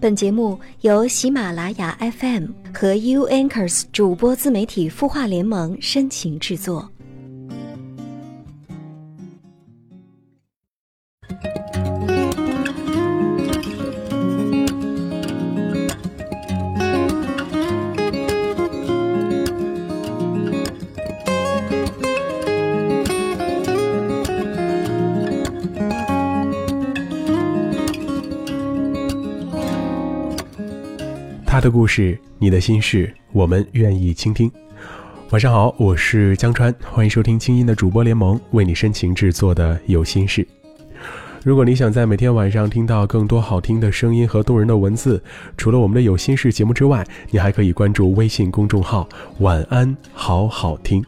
本节目由喜马拉雅 FM 和 U Anchors 主播自媒体孵化联盟深情制作。故事，你的心事，我们愿意倾听。晚上好，我是江川，欢迎收听清音的主播联盟为你深情制作的有心事。如果你想在每天晚上听到更多好听的声音和动人的文字，除了我们的有心事节目之外，你还可以关注微信公众号“晚安好好听”。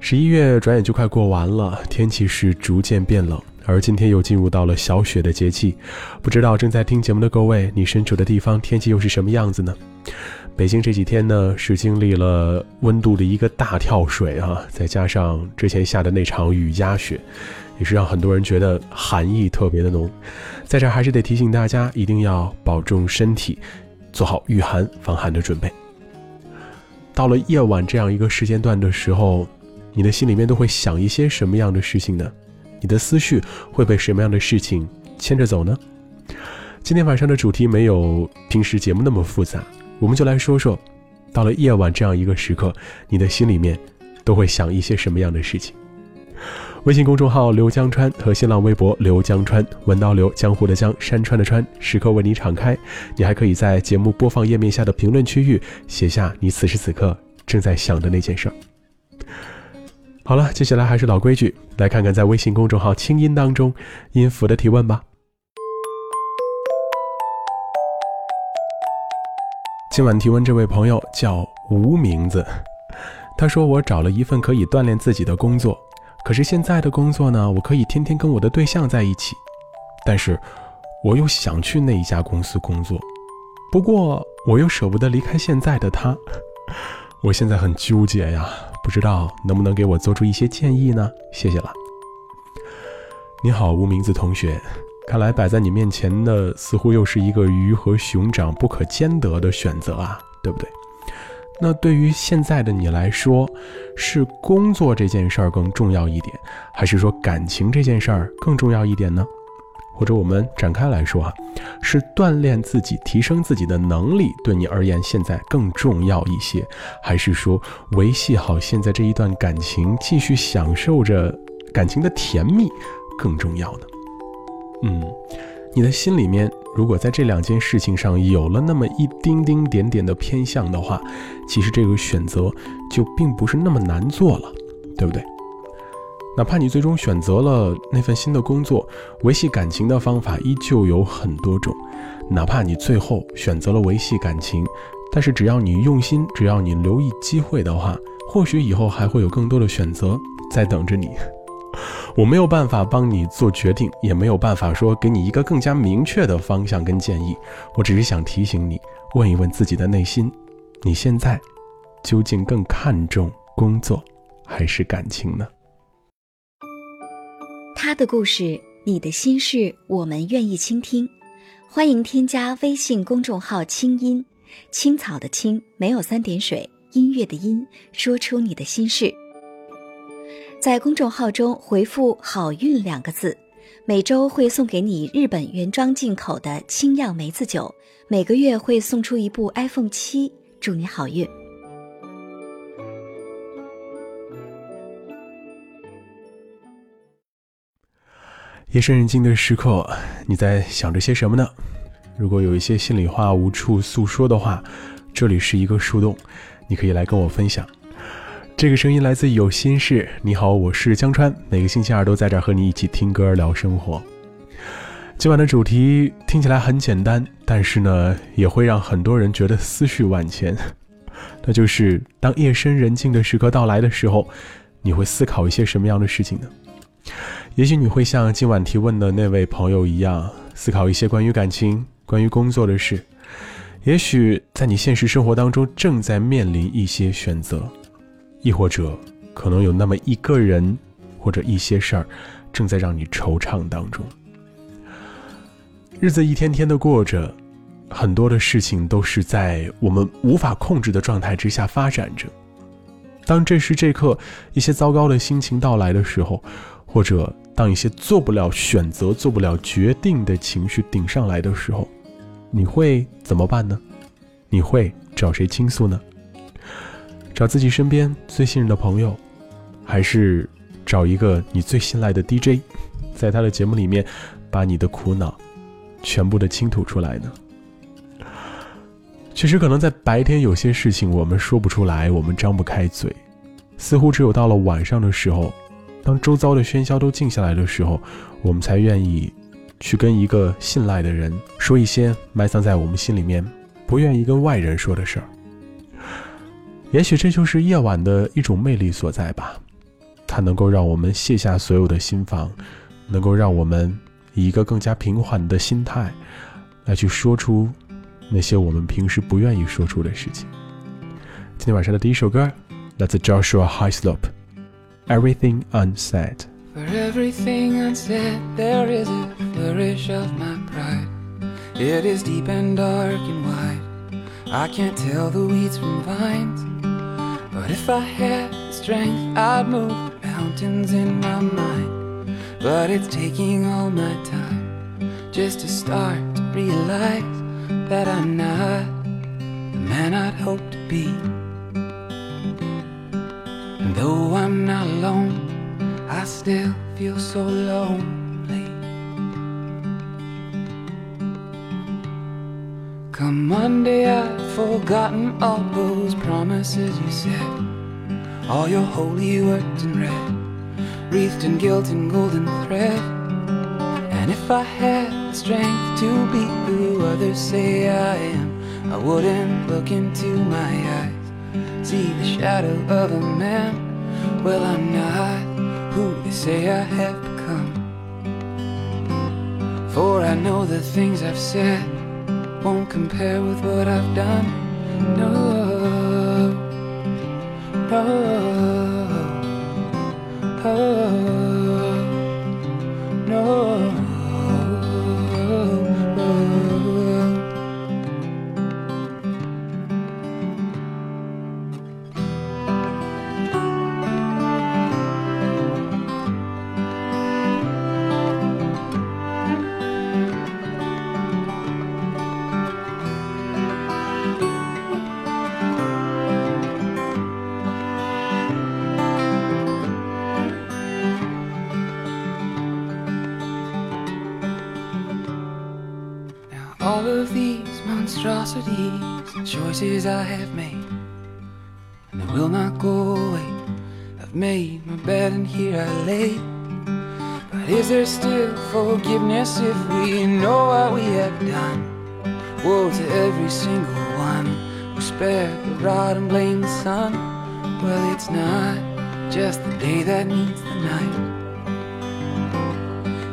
十一月转眼就快过完了，天气是逐渐变冷。而今天又进入到了小雪的节气，不知道正在听节目的各位，你身处的地方天气又是什么样子呢？北京这几天呢是经历了温度的一个大跳水啊，再加上之前下的那场雨夹雪，也是让很多人觉得寒意特别的浓。在这还是得提醒大家，一定要保重身体，做好御寒防寒的准备。到了夜晚这样一个时间段的时候，你的心里面都会想一些什么样的事情呢？你的思绪会被什么样的事情牵着走呢？今天晚上的主题没有平时节目那么复杂，我们就来说说，到了夜晚这样一个时刻，你的心里面都会想一些什么样的事情？微信公众号刘江川和新浪微博刘江川，文刀刘江湖的江山川的川，时刻为你敞开。你还可以在节目播放页面下的评论区域写下你此时此刻正在想的那件事儿。好了，接下来还是老规矩，来看看在微信公众号“清音”当中音符的提问吧。今晚提问这位朋友叫无名字，他说：“我找了一份可以锻炼自己的工作，可是现在的工作呢，我可以天天跟我的对象在一起，但是我又想去那一家公司工作，不过我又舍不得离开现在的他，我现在很纠结呀。”不知道能不能给我做出一些建议呢？谢谢了。你好，无名字同学，看来摆在你面前的似乎又是一个鱼和熊掌不可兼得的选择啊，对不对？那对于现在的你来说，是工作这件事儿更重要一点，还是说感情这件事儿更重要一点呢？或者我们展开来说啊，是锻炼自己、提升自己的能力对你而言现在更重要一些，还是说维系好现在这一段感情，继续享受着感情的甜蜜更重要呢？嗯，你的心里面如果在这两件事情上有了那么一丁丁点点的偏向的话，其实这个选择就并不是那么难做了，对不对？哪怕你最终选择了那份新的工作，维系感情的方法依旧有很多种。哪怕你最后选择了维系感情，但是只要你用心，只要你留意机会的话，或许以后还会有更多的选择在等着你。我没有办法帮你做决定，也没有办法说给你一个更加明确的方向跟建议。我只是想提醒你，问一问自己的内心，你现在究竟更看重工作还是感情呢？他的故事，你的心事，我们愿意倾听。欢迎添加微信公众号“清音青草”的青没有三点水，音乐的音，说出你的心事。在公众号中回复“好运”两个字，每周会送给你日本原装进口的清酿梅子酒，每个月会送出一部 iPhone 七，祝你好运。夜深人静的时刻，你在想着些什么呢？如果有一些心里话无处诉说的话，这里是一个树洞，你可以来跟我分享。这个声音来自有心事。你好，我是江川，每个星期二都在这儿和你一起听歌聊生活。今晚的主题听起来很简单，但是呢，也会让很多人觉得思绪万千。那就是当夜深人静的时刻到来的时候，你会思考一些什么样的事情呢？也许你会像今晚提问的那位朋友一样，思考一些关于感情、关于工作的事。也许在你现实生活当中正在面临一些选择，亦或者可能有那么一个人或者一些事儿正在让你惆怅当中。日子一天天的过着，很多的事情都是在我们无法控制的状态之下发展着。当这时这刻一些糟糕的心情到来的时候，或者当一些做不了选择、做不了决定的情绪顶上来的时候，你会怎么办呢？你会找谁倾诉呢？找自己身边最信任的朋友，还是找一个你最信赖的 DJ，在他的节目里面把你的苦恼全部的倾吐出来呢？其实，可能在白天有些事情我们说不出来，我们张不开嘴，似乎只有到了晚上的时候，当周遭的喧嚣都静下来的时候，我们才愿意去跟一个信赖的人说一些埋藏在我们心里面不愿意跟外人说的事儿。也许这就是夜晚的一种魅力所在吧，它能够让我们卸下所有的心防，能够让我们以一个更加平缓的心态来去说出。那些我们平时不愿意说出的事情。今天晚上的第一首歌来自 Joshua Highslope，《Everything Unsaid》。For everything unsaid, there is a flourish of my pride. It is deep and dark and wide. I can't tell the weeds from vines. But if I had the strength, I'd move mountains in my mind. But it's taking all my time just to start to realize that I'm not the man I'd hoped to be. And though I'm not alone, I still feel so lonely. Come Monday, I've forgotten all those promises you said. All your holy words in red, wreathed in guilt and golden thread. And if I had the strength to be who others say I am. I wouldn't look into my eyes, see the shadow of a man. Well, I'm not who they say I have become. For I know the things I've said won't compare with what I've done. No, no, monstrosities, choices I have made, and they will not go away. I've made my bed and here I lay. But is there still forgiveness if we know what we have done? Woe to every single one who spared the rod and blamed the sun. Well, it's not just the day that needs the night.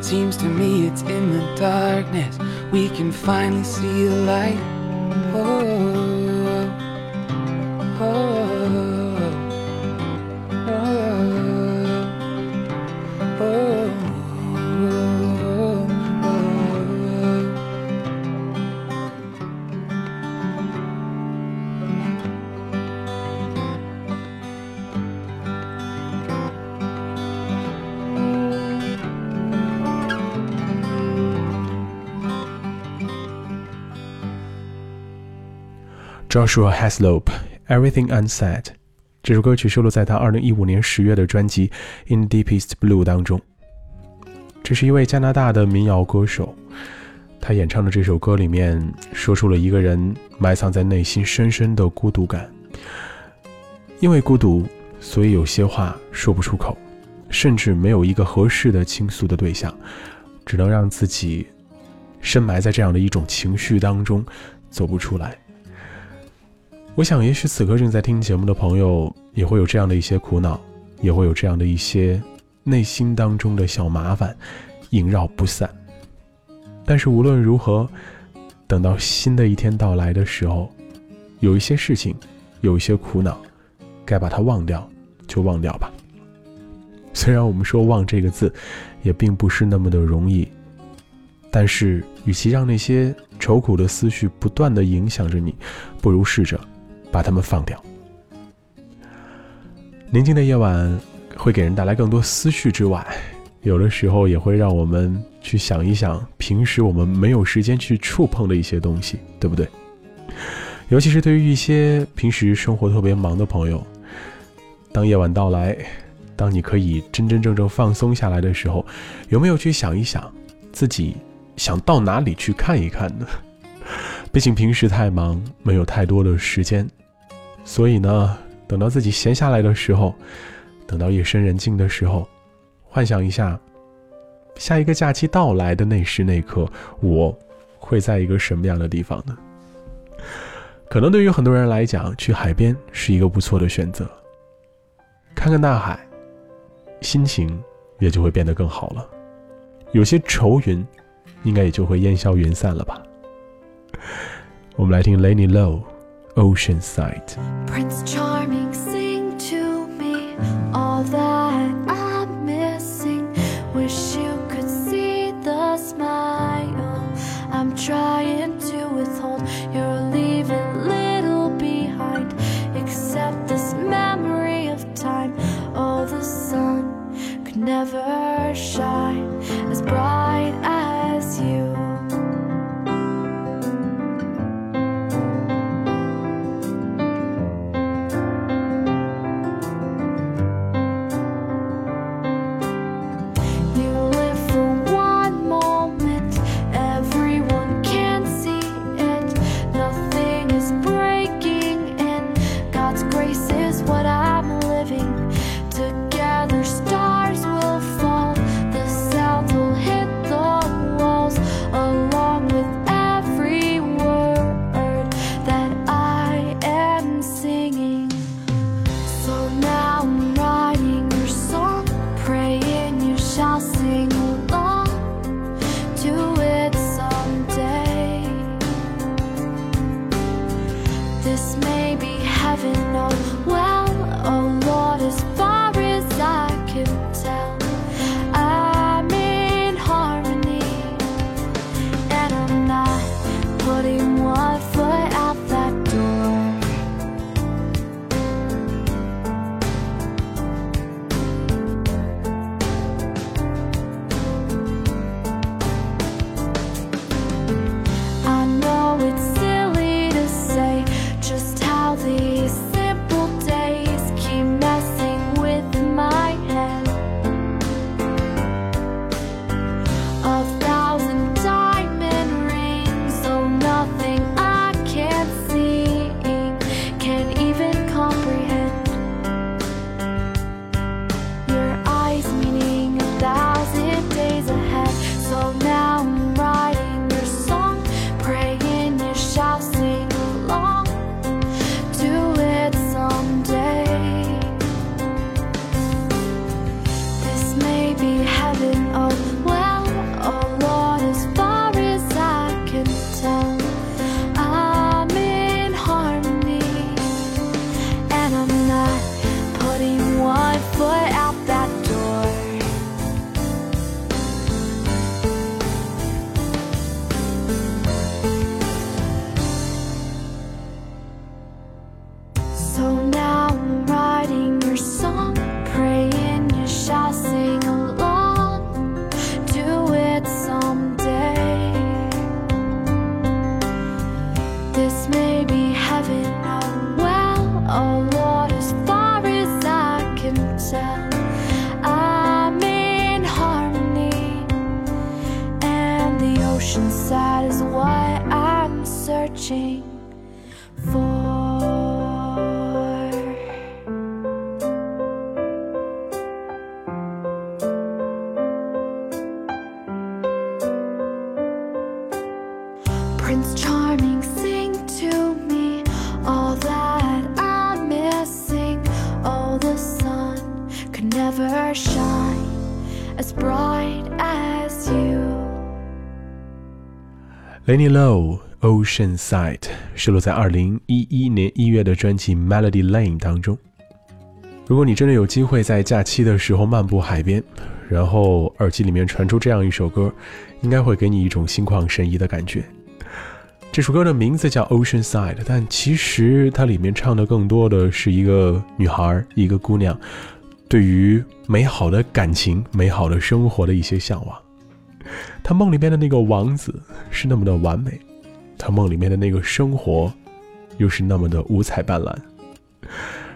Seems to me it's in the darkness we can finally see the light. Joshua Haslope，《Everything Unsaid》这首歌曲收录在他二零一五年十月的专辑《In Deepest Blue》当中。这是一位加拿大的民谣歌手，他演唱的这首歌里面说出了一个人埋藏在内心深深的孤独感。因为孤独，所以有些话说不出口，甚至没有一个合适的倾诉的对象，只能让自己深埋在这样的一种情绪当中，走不出来。我想，也许此刻正在听节目的朋友也会有这样的一些苦恼，也会有这样的一些内心当中的小麻烦萦绕不散。但是无论如何，等到新的一天到来的时候，有一些事情，有一些苦恼，该把它忘掉就忘掉吧。虽然我们说“忘”这个字，也并不是那么的容易，但是，与其让那些愁苦的思绪不断的影响着你，不如试着把它们放掉。宁静的夜晚会给人带来更多思绪之外，有的时候也会让我们去想一想平时我们没有时间去触碰的一些东西，对不对？尤其是对于一些平时生活特别忙的朋友，当夜晚到来，当你可以真真正正放松下来的时候，有没有去想一想自己？想到哪里去看一看呢？毕竟平时太忙，没有太多的时间，所以呢，等到自己闲下来的时候，等到夜深人静的时候，幻想一下，下一个假期到来的那时那刻，我会在一个什么样的地方呢？可能对于很多人来讲，去海边是一个不错的选择，看看大海，心情也就会变得更好了，有些愁云。应该也就会烟消云散了吧。我们来听 Lenny Low Ocean Side。Prince Charming, sing to me all that I'm missing. Wish you could see the smile I'm trying to shine as bright as you. Lenny Low Ocean Side 收录在二零一一年一月的专辑《Melody Lane》当中。如果你真的有机会在假期的时候漫步海边，然后耳机里面传出这样一首歌，应该会给你一种心旷神怡的感觉。这首歌的名字叫《Ocean Side》，但其实它里面唱的更多的是一个女孩、一个姑娘对于美好的感情、美好的生活的一些向往。他梦里面的那个王子是那么的完美，他梦里面的那个生活又是那么的五彩斑斓。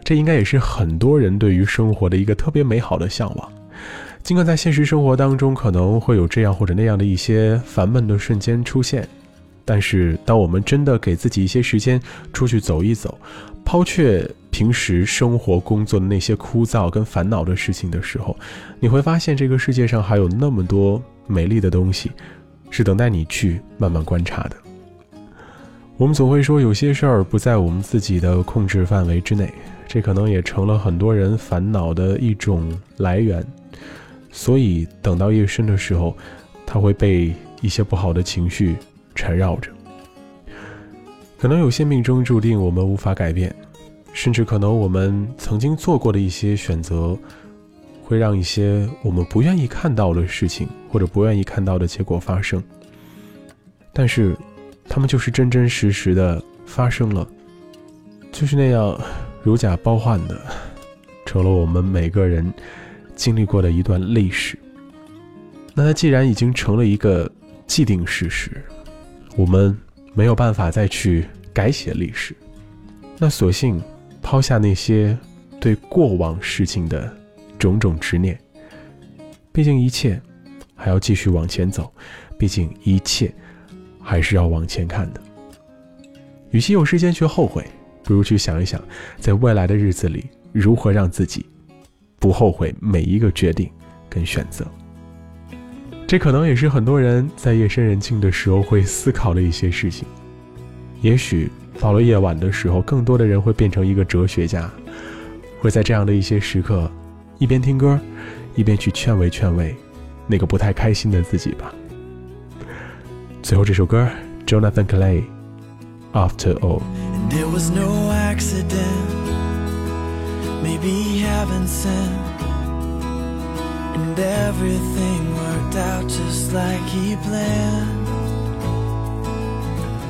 这应该也是很多人对于生活的一个特别美好的向往。尽管在现实生活当中可能会有这样或者那样的一些烦闷的瞬间出现，但是当我们真的给自己一些时间出去走一走，抛却平时生活工作的那些枯燥跟烦恼的事情的时候，你会发现这个世界上还有那么多美丽的东西，是等待你去慢慢观察的。我们总会说有些事儿不在我们自己的控制范围之内，这可能也成了很多人烦恼的一种来源。所以，等到夜深的时候，他会被一些不好的情绪缠绕着。可能有些命中注定我们无法改变，甚至可能我们曾经做过的一些选择，会让一些我们不愿意看到的事情或者不愿意看到的结果发生。但是，他们就是真真实实的发生了，就是那样如假包换的，成了我们每个人。经历过的一段历史，那它既然已经成了一个既定事实，我们没有办法再去改写历史，那索性抛下那些对过往事情的种种执念。毕竟一切还要继续往前走，毕竟一切还是要往前看的。与其有时间去后悔，不如去想一想，在未来的日子里如何让自己。不后悔每一个决定跟选择，这可能也是很多人在夜深人静的时候会思考的一些事情。也许到了夜晚的时候，更多的人会变成一个哲学家，会在这样的一些时刻，一边听歌，一边去劝慰劝慰那个不太开心的自己吧。最后这首歌，Jonathan Clay，After all, and it was no accident. Maybe heaven sent And everything was out just like he planned.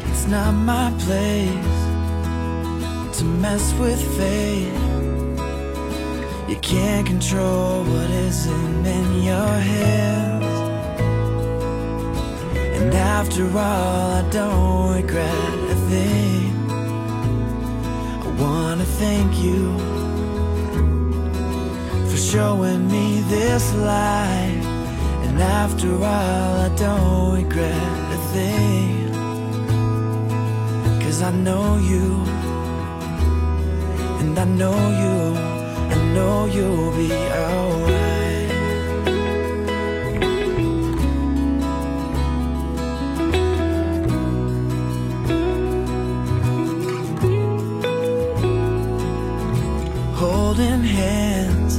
It's not my place to mess with fate. You can't control what isn't in your hands. And after all, I don't regret a thing. I wanna thank you for showing me this life And after all I don't regret a thing. Cause I know you. And I know you. I know you'll be alright. Holding hands.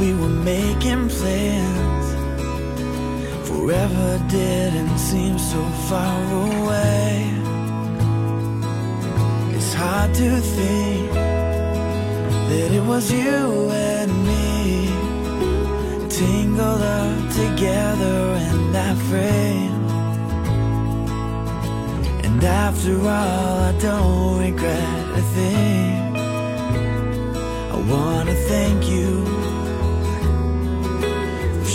We were making plans Forever didn't seem so far away. It's hard to think That it was you and me Tangled up together in that frame. And after all I don't regret a thing. I wanna thank you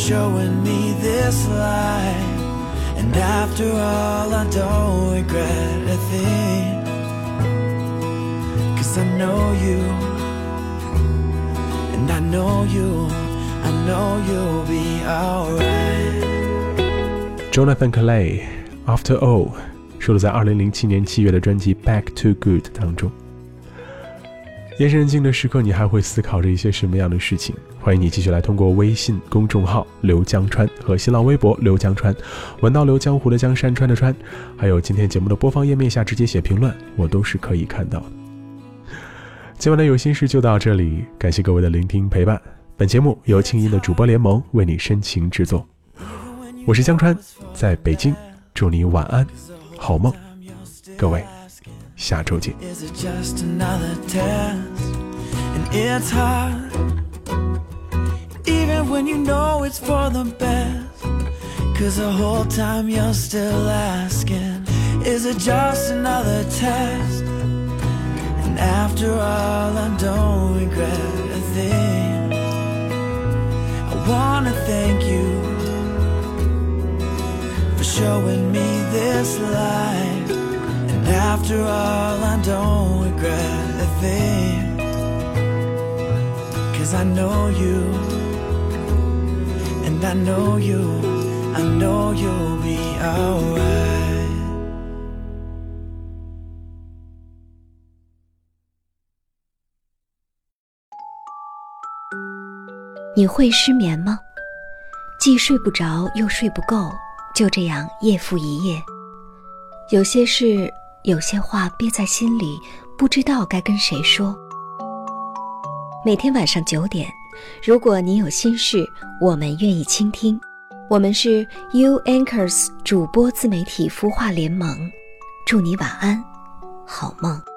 showing me this light And after all I don't regret a thing Cause I know you And I know you I know you'll be alright Jonathan Clay After All 收录在二零零七年七月的专辑《Back to Good》当中。夜深人静的时刻，你还会思考着一些什么样的事情？ 欢迎你继续来通过微信公众号“刘江川”和新浪微博“刘江川”，闻到刘江湖的江山川的川，还有今天节目的播放页面下直接写评论，我都是可以看到的。今晚的有心事就到这里，感谢各位的聆听陪伴。本节目由清音的主播联盟为你深情制作，我是江川，在北京，祝你晚安，好梦，各位。下周见。When you know it's for the best. Cause the whole time you're still asking, is it just another test? And after all, I don't regret a thing. I wanna thank you for showing me this life. And after all, I don't regret a thing. Cause I know you, and I know you, I know you'll be alright. 你会失眠吗？既睡不着又睡不够，就这样夜复一夜。有些事，有些话憋在心里，不知道该跟谁说。每天晚上九点，如果你有心事，我们愿意倾听。我们是 U Anchors 主播自媒体孵化联盟，祝你晚安，好梦。